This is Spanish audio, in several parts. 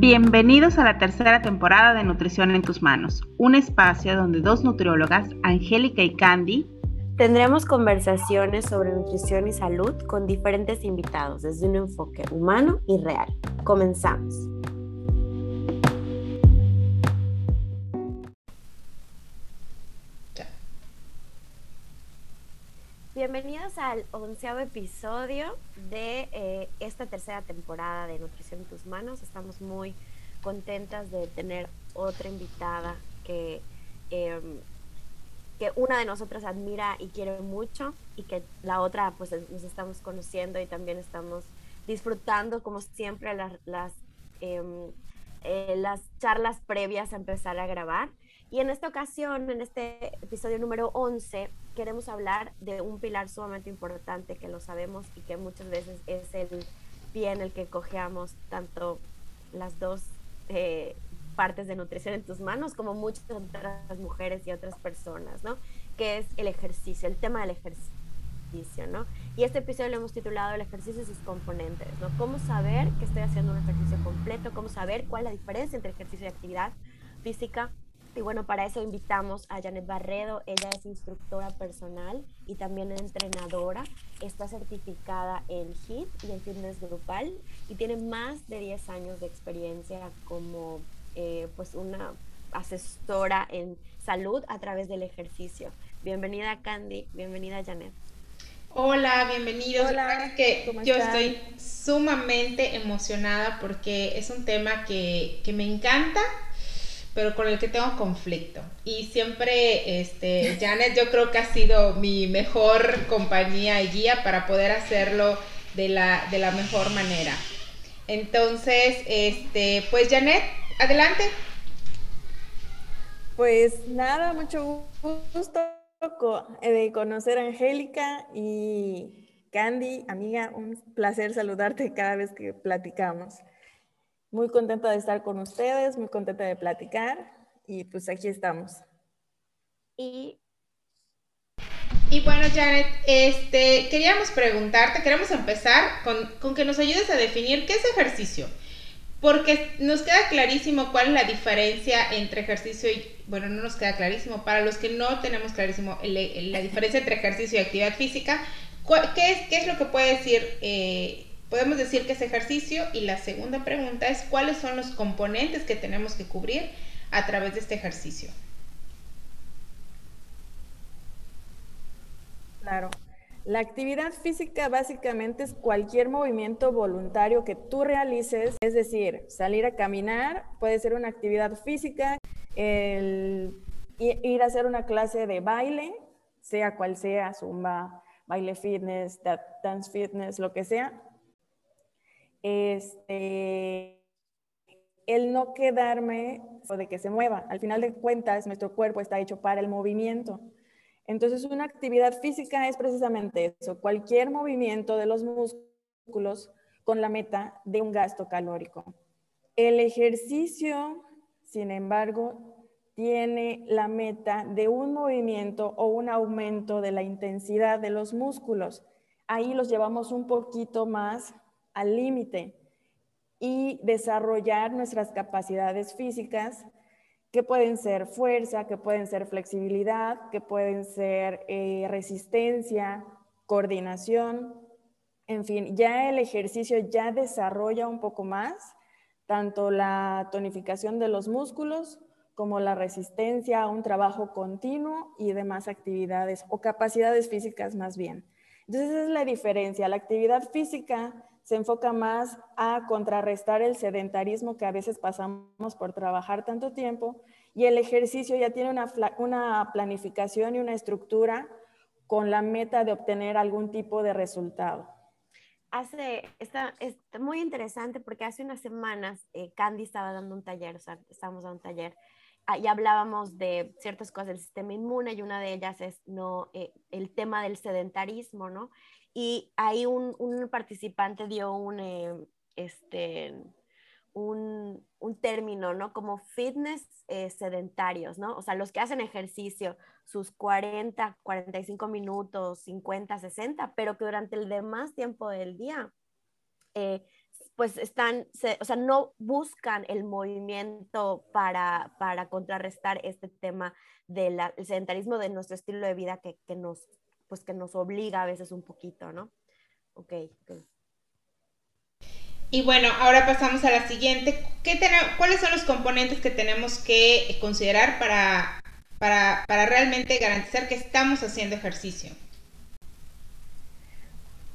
Bienvenidos a la tercera temporada de Nutrición en tus manos, un espacio donde dos nutriólogas, Angélica y Candy, tendremos conversaciones sobre nutrición y salud con diferentes invitados desde un enfoque humano y real. Comenzamos. Bienvenidos al onceavo episodio de eh, esta tercera temporada de Nutrición en tus manos. Estamos muy contentas de tener otra invitada que, em, que una de nosotras admira y quiere mucho y que la otra pues nos estamos conociendo y también estamos disfrutando como siempre las, em, eh, las charlas previas a empezar a grabar. Y en esta ocasión, en este episodio número 11, queremos hablar de un pilar sumamente importante que lo sabemos y que muchas veces es el pie en el que cojeamos tanto las dos eh, partes de nutrición en tus manos como muchas otras mujeres y otras personas, ¿no? Que es el ejercicio, el tema del ejercicio, ¿no? Y este episodio lo hemos titulado El ejercicio y sus componentes, ¿no? Cómo saber que estoy haciendo un ejercicio completo, cómo saber cuál es la diferencia entre ejercicio y actividad física y bueno, para eso invitamos a Janet Barredo. Ella es instructora personal y también entrenadora. Está certificada en HIIT y en fitness grupal y tiene más de 10 años de experiencia como eh, pues una asesora en salud a través del ejercicio. Bienvenida Candy, bienvenida Janet. Hola, bienvenidos. Hola, que yo estoy sumamente emocionada porque es un tema que, que me encanta pero con el que tengo conflicto. Y siempre, este, Janet, yo creo que ha sido mi mejor compañía y guía para poder hacerlo de la, de la mejor manera. Entonces, este, pues Janet, adelante. Pues nada, mucho gusto eh, de conocer a Angélica y Candy, amiga, un placer saludarte cada vez que platicamos. Muy contenta de estar con ustedes, muy contenta de platicar y pues aquí estamos. Y, y bueno, Janet, este, queríamos preguntarte, queremos empezar con, con que nos ayudes a definir qué es ejercicio. Porque nos queda clarísimo cuál es la diferencia entre ejercicio y, bueno, no nos queda clarísimo, para los que no tenemos clarísimo la diferencia entre ejercicio y actividad física, ¿qué es, qué es lo que puede decir eh, podemos decir que es ejercicio y la segunda pregunta es cuáles son los componentes que tenemos que cubrir a través de este ejercicio. Claro. La actividad física básicamente es cualquier movimiento voluntario que tú realices, es decir, salir a caminar puede ser una actividad física, el ir a hacer una clase de baile, sea cual sea, zumba, baile fitness, dance fitness, lo que sea, este, el no quedarme o de que se mueva. Al final de cuentas, nuestro cuerpo está hecho para el movimiento. Entonces, una actividad física es precisamente eso, cualquier movimiento de los músculos con la meta de un gasto calórico. El ejercicio, sin embargo, tiene la meta de un movimiento o un aumento de la intensidad de los músculos. Ahí los llevamos un poquito más al límite y desarrollar nuestras capacidades físicas que pueden ser fuerza, que pueden ser flexibilidad, que pueden ser eh, resistencia, coordinación, en fin, ya el ejercicio ya desarrolla un poco más tanto la tonificación de los músculos como la resistencia a un trabajo continuo y demás actividades o capacidades físicas más bien. Entonces esa es la diferencia. La actividad física se enfoca más a contrarrestar el sedentarismo que a veces pasamos por trabajar tanto tiempo y el ejercicio ya tiene una, una planificación y una estructura con la meta de obtener algún tipo de resultado. Hace, está, es muy interesante porque hace unas semanas eh, Candy estaba dando un taller, o sea, estábamos dando un taller ah, y hablábamos de ciertas cosas del sistema inmune y una de ellas es no, eh, el tema del sedentarismo, ¿no? Y ahí un, un participante dio un, eh, este, un, un, término, ¿no? Como fitness eh, sedentarios, ¿no? O sea, los que hacen ejercicio sus 40, 45 minutos, 50, 60, pero que durante el demás tiempo del día eh, pues están, o sea, no buscan el movimiento para, para contrarrestar este tema del sedentarismo de nuestro estilo de vida que, que, nos, pues que nos obliga a veces un poquito, ¿no? Ok. okay. Y bueno, ahora pasamos a la siguiente. ¿Qué ¿Cuáles son los componentes que tenemos que considerar para, para, para realmente garantizar que estamos haciendo ejercicio?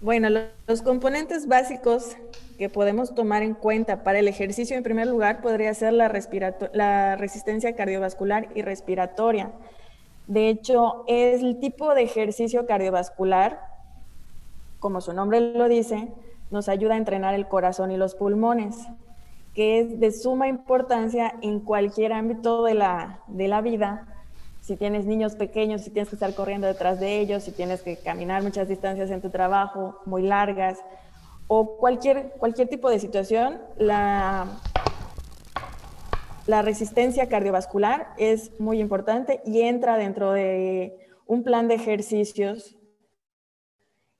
Bueno, los componentes básicos que podemos tomar en cuenta para el ejercicio, en primer lugar, podría ser la, la resistencia cardiovascular y respiratoria. De hecho, es el tipo de ejercicio cardiovascular, como su nombre lo dice, nos ayuda a entrenar el corazón y los pulmones, que es de suma importancia en cualquier ámbito de la, de la vida, si tienes niños pequeños, si tienes que estar corriendo detrás de ellos, si tienes que caminar muchas distancias en tu trabajo, muy largas, o cualquier, cualquier tipo de situación, la, la resistencia cardiovascular es muy importante y entra dentro de un plan de ejercicios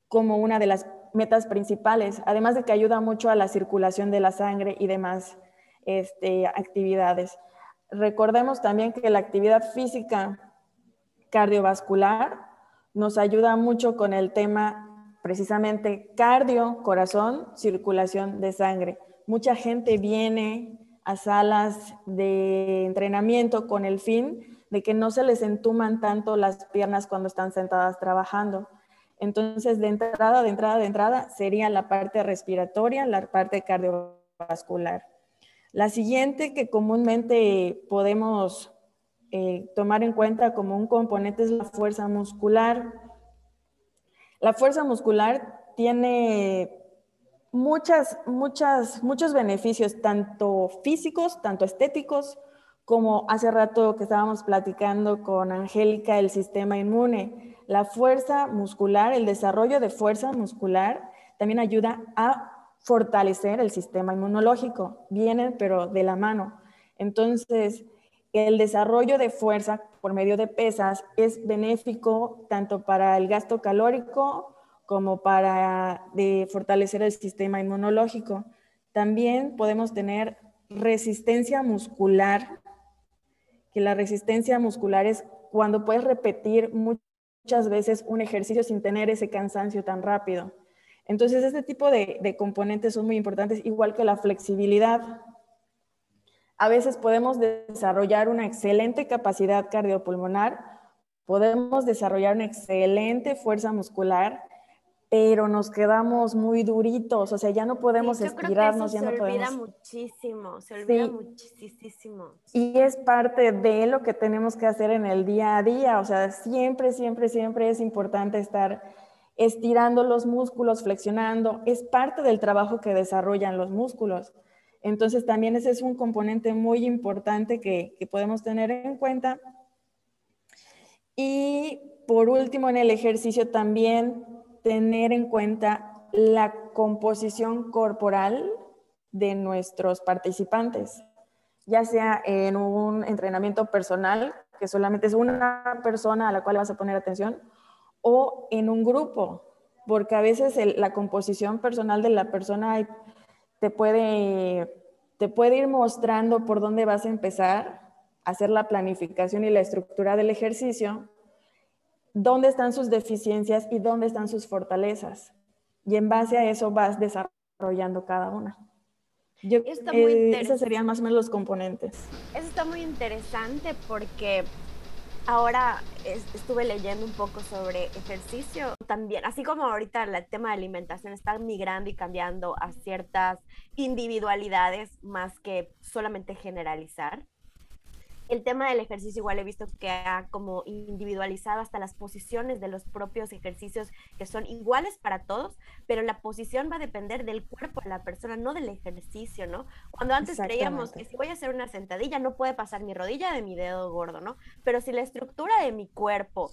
como una de las metas principales, además de que ayuda mucho a la circulación de la sangre y demás este, actividades. Recordemos también que la actividad física cardiovascular nos ayuda mucho con el tema precisamente cardio, corazón, circulación de sangre. Mucha gente viene a salas de entrenamiento con el fin de que no se les entuman tanto las piernas cuando están sentadas trabajando. Entonces, de entrada, de entrada, de entrada, sería la parte respiratoria, la parte cardiovascular. La siguiente que comúnmente podemos eh, tomar en cuenta como un componente es la fuerza muscular. La fuerza muscular tiene muchas, muchas, muchos beneficios, tanto físicos, tanto estéticos, como hace rato que estábamos platicando con Angélica, el sistema inmune. La fuerza muscular, el desarrollo de fuerza muscular, también ayuda a fortalecer el sistema inmunológico. Vienen, pero de la mano. Entonces, el desarrollo de fuerza por medio de pesas es benéfico tanto para el gasto calórico como para de fortalecer el sistema inmunológico. También podemos tener resistencia muscular, que la resistencia muscular es cuando puedes repetir muchas veces un ejercicio sin tener ese cansancio tan rápido. Entonces, este tipo de, componentes son muy importantes, igual que la flexibilidad. A veces podemos desarrollar una excelente capacidad cardiopulmonar, podemos desarrollar una excelente fuerza muscular, pero nos quedamos muy duritos, o sea, ya no podemos estirarnos, ya no podemos. Se olvida muchísimo, se olvida muchísimo. Y es parte de lo que tenemos que hacer en el día a día, o sea, siempre, siempre, siempre es importante estar estirando los músculos, flexionando, es parte del trabajo que desarrollan los músculos. Entonces también ese es un componente muy importante que, podemos tener en cuenta. Y por último, en el ejercicio también tener en cuenta la composición corporal de nuestros participantes, ya sea en un entrenamiento personal, que solamente es una persona a la cual vas a poner atención, o en un grupo, porque a veces la composición personal de la persona te puede, te puede ir mostrando por dónde vas a empezar a hacer la planificación y la estructura del ejercicio, dónde están sus deficiencias y dónde están sus fortalezas. Y en base a eso vas desarrollando cada una. Yo, eh, esos serían más o menos los componentes. Eso está muy interesante porque Ahora estuve leyendo un poco sobre ejercicio también, así como ahorita el tema de alimentación está migrando y cambiando a ciertas individualidades más que solamente generalizar el tema del ejercicio igual he visto que ha como individualizado hasta las posiciones de los propios ejercicios que son iguales para todos, pero la posición va a depender del cuerpo de la persona, no del ejercicio, ¿no? Cuando antes creíamos que si voy a hacer una sentadilla no puede pasar mi rodilla de mi dedo gordo, ¿no? Pero si la estructura de mi cuerpo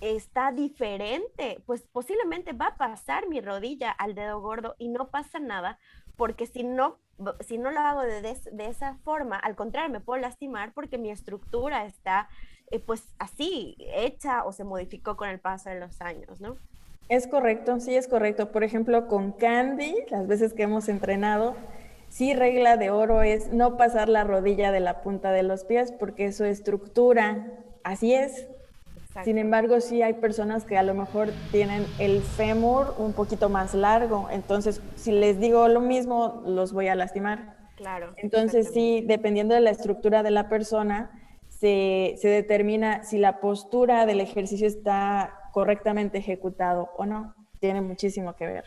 está diferente, pues posiblemente va a pasar mi rodilla al dedo gordo y no pasa nada, porque si no si no lo hago de, esa forma, al contrario, me puedo lastimar porque mi estructura está eh, pues así, hecha o se modificó con el paso de los años, ¿no? Es correcto, sí es correcto. Por ejemplo, con Candy, las veces que hemos entrenado, sí regla de oro es no pasar la rodilla de la punta de los pies porque su estructura, así es. Sin embargo, sí hay personas que a lo mejor tienen el fémur un poquito más largo, entonces si les digo lo mismo, los voy a lastimar. Claro. Entonces sí, dependiendo de la estructura de la persona, se, se determina si la postura del ejercicio está correctamente ejecutado o no. Tiene muchísimo que ver.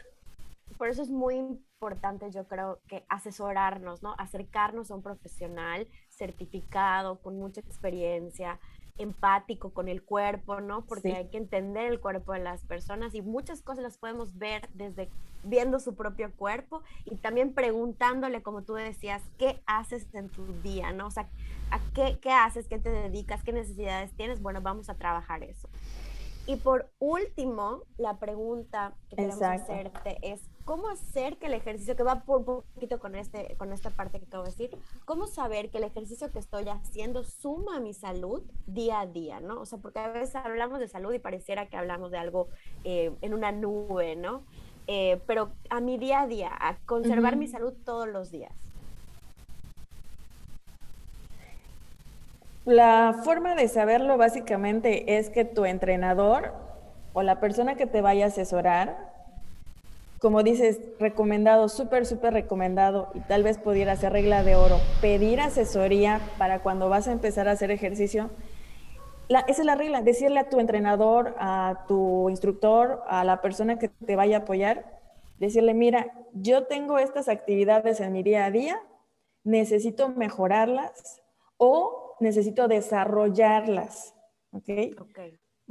Por eso es muy importante, yo creo, que asesorarnos, ¿no? Acercarnos a un profesional certificado, con mucha experiencia, empático con el cuerpo, ¿no? Porque hay que entender el cuerpo de las personas y muchas cosas las podemos ver desde viendo su propio cuerpo y también preguntándole, como tú decías, ¿qué haces en tu día, ¿no? O sea, ¿a qué, qué haces? ¿Qué te dedicas? ¿Qué necesidades tienes? Bueno, vamos a trabajar eso. Y por último, la pregunta que queremos hacerte es, ¿cómo hacer que el ejercicio, que va por un poquito con, este, con esta parte que acabo de decir, cómo saber que el ejercicio que estoy haciendo suma a mi salud día a día, ¿no? O sea, porque a veces hablamos de salud y pareciera que hablamos de algo eh, en una nube, ¿no? Eh, pero a mi día a día, a conservar mi salud todos los días. La forma de saberlo básicamente es que tu entrenador o la persona que te vaya a asesorar, como dices, recomendado, súper, súper recomendado, y tal vez pudiera ser regla de oro, pedir asesoría para cuando vas a empezar a hacer ejercicio. esa es la regla, decirle a tu entrenador, a tu instructor, a la persona que te vaya a apoyar, decirle, mira, yo tengo estas actividades en mi día a día, necesito mejorarlas o necesito desarrollarlas, ¿ok?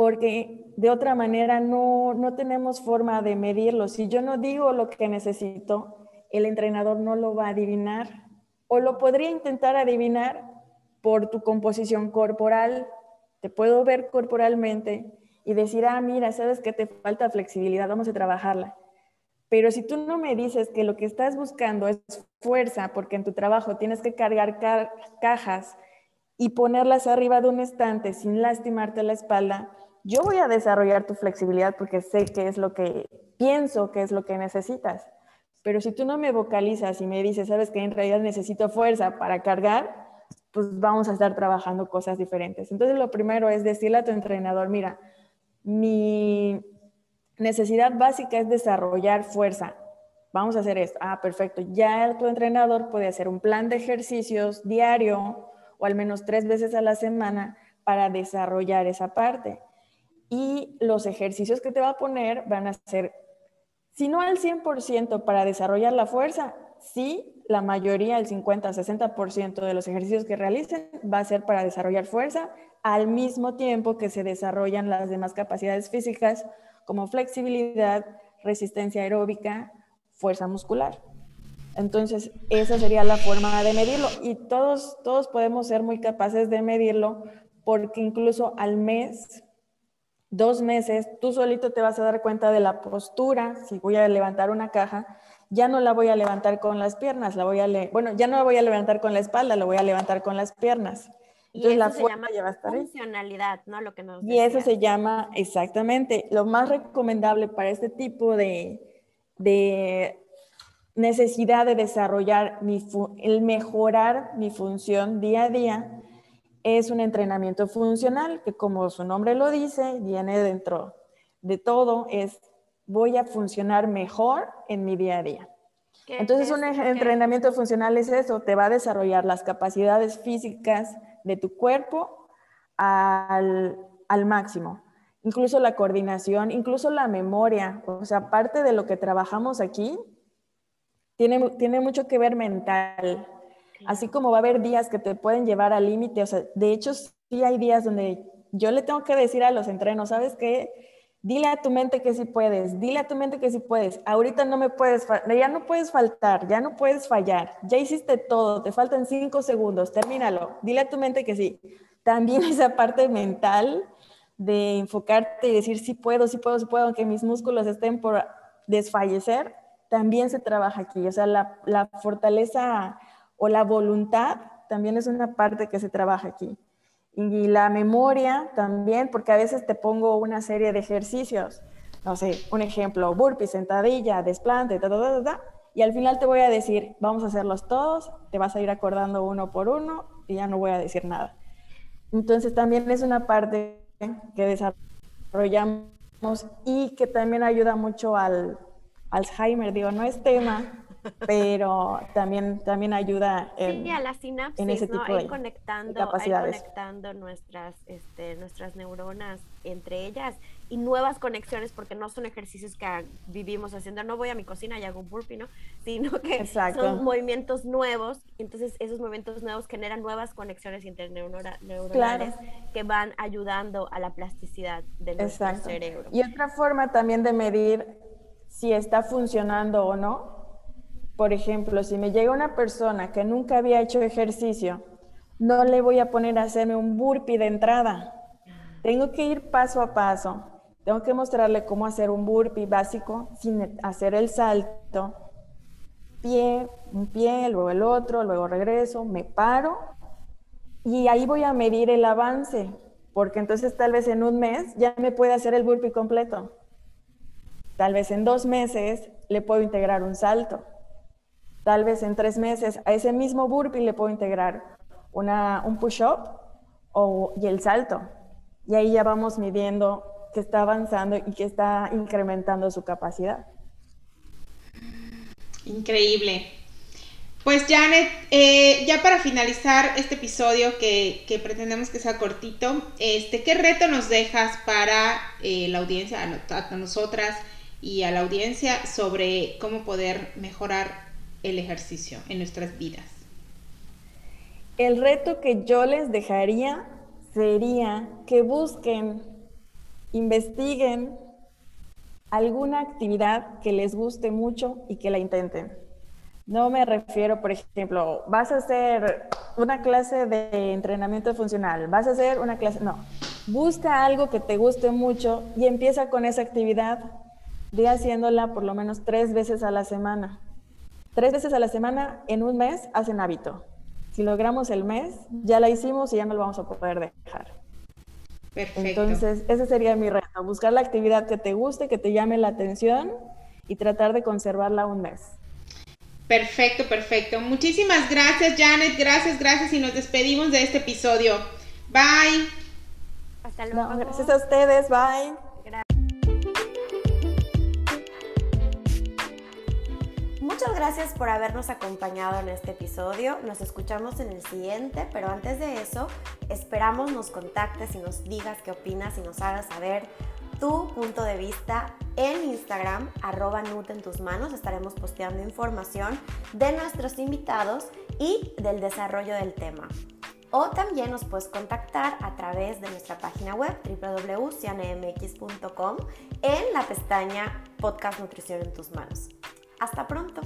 Porque de otra manera no, no tenemos forma de medirlo. Si yo no digo lo que necesito, el entrenador no lo va a adivinar. O lo podría intentar adivinar por tu composición corporal. Te puedo ver corporalmente y decir, ah, mira, sabes que te falta flexibilidad, vamos a trabajarla. Pero si tú no me dices que lo que estás buscando es fuerza, porque en tu trabajo tienes que cargar cajas y ponerlas arriba de un estante sin lastimarte la espalda, yo voy a desarrollar tu flexibilidad porque sé que es lo que pienso que es lo que necesitas. Pero si tú no me vocalizas y me dices, sabes que en realidad necesito fuerza para cargar, pues vamos a estar trabajando cosas diferentes. Entonces lo primero es decirle a tu entrenador, mira, mi necesidad básica es desarrollar fuerza. Vamos a hacer esto. Ah, perfecto. Ya tu entrenador puede hacer un plan de ejercicios diario o al menos tres veces a la semana para desarrollar esa parte. Y los ejercicios que te va a poner van a ser, si no al 100% para desarrollar la fuerza, sí, la mayoría, el 50-60% de los ejercicios que realicen va a ser para desarrollar fuerza, al mismo tiempo que se desarrollan las demás capacidades físicas como flexibilidad, resistencia aeróbica, fuerza muscular. Entonces, esa sería la forma de medirlo y todos, todos podemos ser muy capaces de medirlo porque incluso al mes, dos meses, tú solito te vas a dar cuenta de la postura. Si voy a levantar una caja, ya no la voy a levantar con las piernas, la voy a bueno, ya no la voy a levantar con la espalda, la voy a levantar con las piernas. Entonces, la se llama ya va a estar funcionalidad, ¿no? Lo que nos y eso se llama, exactamente, lo más recomendable para este tipo de, de necesidad de desarrollar mi el mejorar mi función día a día es un entrenamiento funcional que como su nombre lo dice, viene dentro de todo, es voy a funcionar mejor en mi día a día. Entonces un entrenamiento funcional es eso, te va a desarrollar las capacidades físicas de tu cuerpo al, al máximo incluso la coordinación, incluso la memoria. O sea, parte de lo que trabajamos aquí tiene, mucho que ver mental. Así como va a haber días que te pueden llevar al límite, o sea, de hecho sí hay días donde yo le tengo que decir a los entrenos, ¿sabes qué? Dile a tu mente que sí puedes, dile a tu mente que sí puedes. Ahorita no me puedes, ya no puedes faltar, ya no puedes fallar, ya hiciste todo, te faltan cinco segundos, termínalo. Dile a tu mente que sí. También esa parte mental de enfocarte y decir sí puedo, sí puedo, sí puedo, aunque mis músculos estén por desfallecer, también se trabaja aquí. O sea, la, fortaleza o la voluntad también es una parte que se trabaja aquí. Y la memoria también, porque a veces te pongo una serie de ejercicios no sé, un ejemplo, burpee, sentadilla, desplante, ta, ta, ta, y al final te voy a decir, vamos a hacerlos todos, te vas a ir acordando uno por uno y ya no voy a decir nada. Entonces también es una parte que desarrollamos y que también ayuda mucho al Alzheimer. Digo, no es tema, pero también, también ayuda en, sí, a la sinapsis, en ese tipo de, conectando, capacidades. conectando nuestras, este, nuestras neuronas entre ellas y nuevas conexiones, porque no son ejercicios que vivimos haciendo, no voy a mi cocina y hago un burpee, ¿no? Sino que son movimientos nuevos, entonces esos movimientos nuevos generan nuevas conexiones interneuronales que van ayudando a la plasticidad de nuestro cerebro. Y otra forma también de medir si está funcionando o no por ejemplo, si me llega una persona que nunca había hecho ejercicio, no le voy a poner a hacerme un burpee de entrada. Tengo que ir paso a paso. Tengo que mostrarle cómo hacer un burpee básico sin hacer el salto. Pie, un pie, luego el otro, luego regreso, me paro y ahí voy a medir el avance, porque entonces tal vez en un mes ya me puede hacer el burpee completo. Tal vez en dos meses le puedo integrar un salto. Tal vez en tres meses a ese mismo burpee le puedo integrar una, un push-up y el salto. Y ahí ya vamos midiendo que está avanzando y que está incrementando su capacidad. Increíble. Pues Janet, eh, ya para finalizar este episodio que, pretendemos que sea cortito, este, ¿qué reto nos dejas para eh, la audiencia, a nosotras y a la audiencia sobre cómo poder mejorar el ejercicio en nuestras vidas? El reto que yo les dejaría sería que busquen, investiguen alguna actividad que les guste mucho y que la intenten. No me refiero, por ejemplo, vas a hacer una clase de entrenamiento funcional, vas a hacer una clase, no, busca algo que te guste mucho y empieza con esa actividad, de haciéndola por lo menos tres veces a la semana. Tres veces a la semana en un mes hacen hábito. Si logramos el mes, ya la hicimos y ya no lo vamos a poder dejar. Perfecto. Entonces, ese sería mi reto, buscar la actividad que te guste, que te llame la atención y tratar de conservarla un mes. Perfecto, perfecto. Muchísimas gracias, Janet. Gracias, gracias y nos despedimos de este episodio. Bye. Hasta luego. gracias a ustedes. Bye. Muchas gracias por habernos acompañado en este episodio. Nos escuchamos en el siguiente, pero antes de eso, esperamos nos contactes y nos digas qué opinas y nos hagas saber tu punto de vista en Instagram, arroba Nut en tus manos. Estaremos posteando información de nuestros invitados y del desarrollo del tema. O también nos puedes contactar a través de nuestra página web www.cianemx.com en la pestaña Podcast Nutrición en tus manos. Hasta pronto.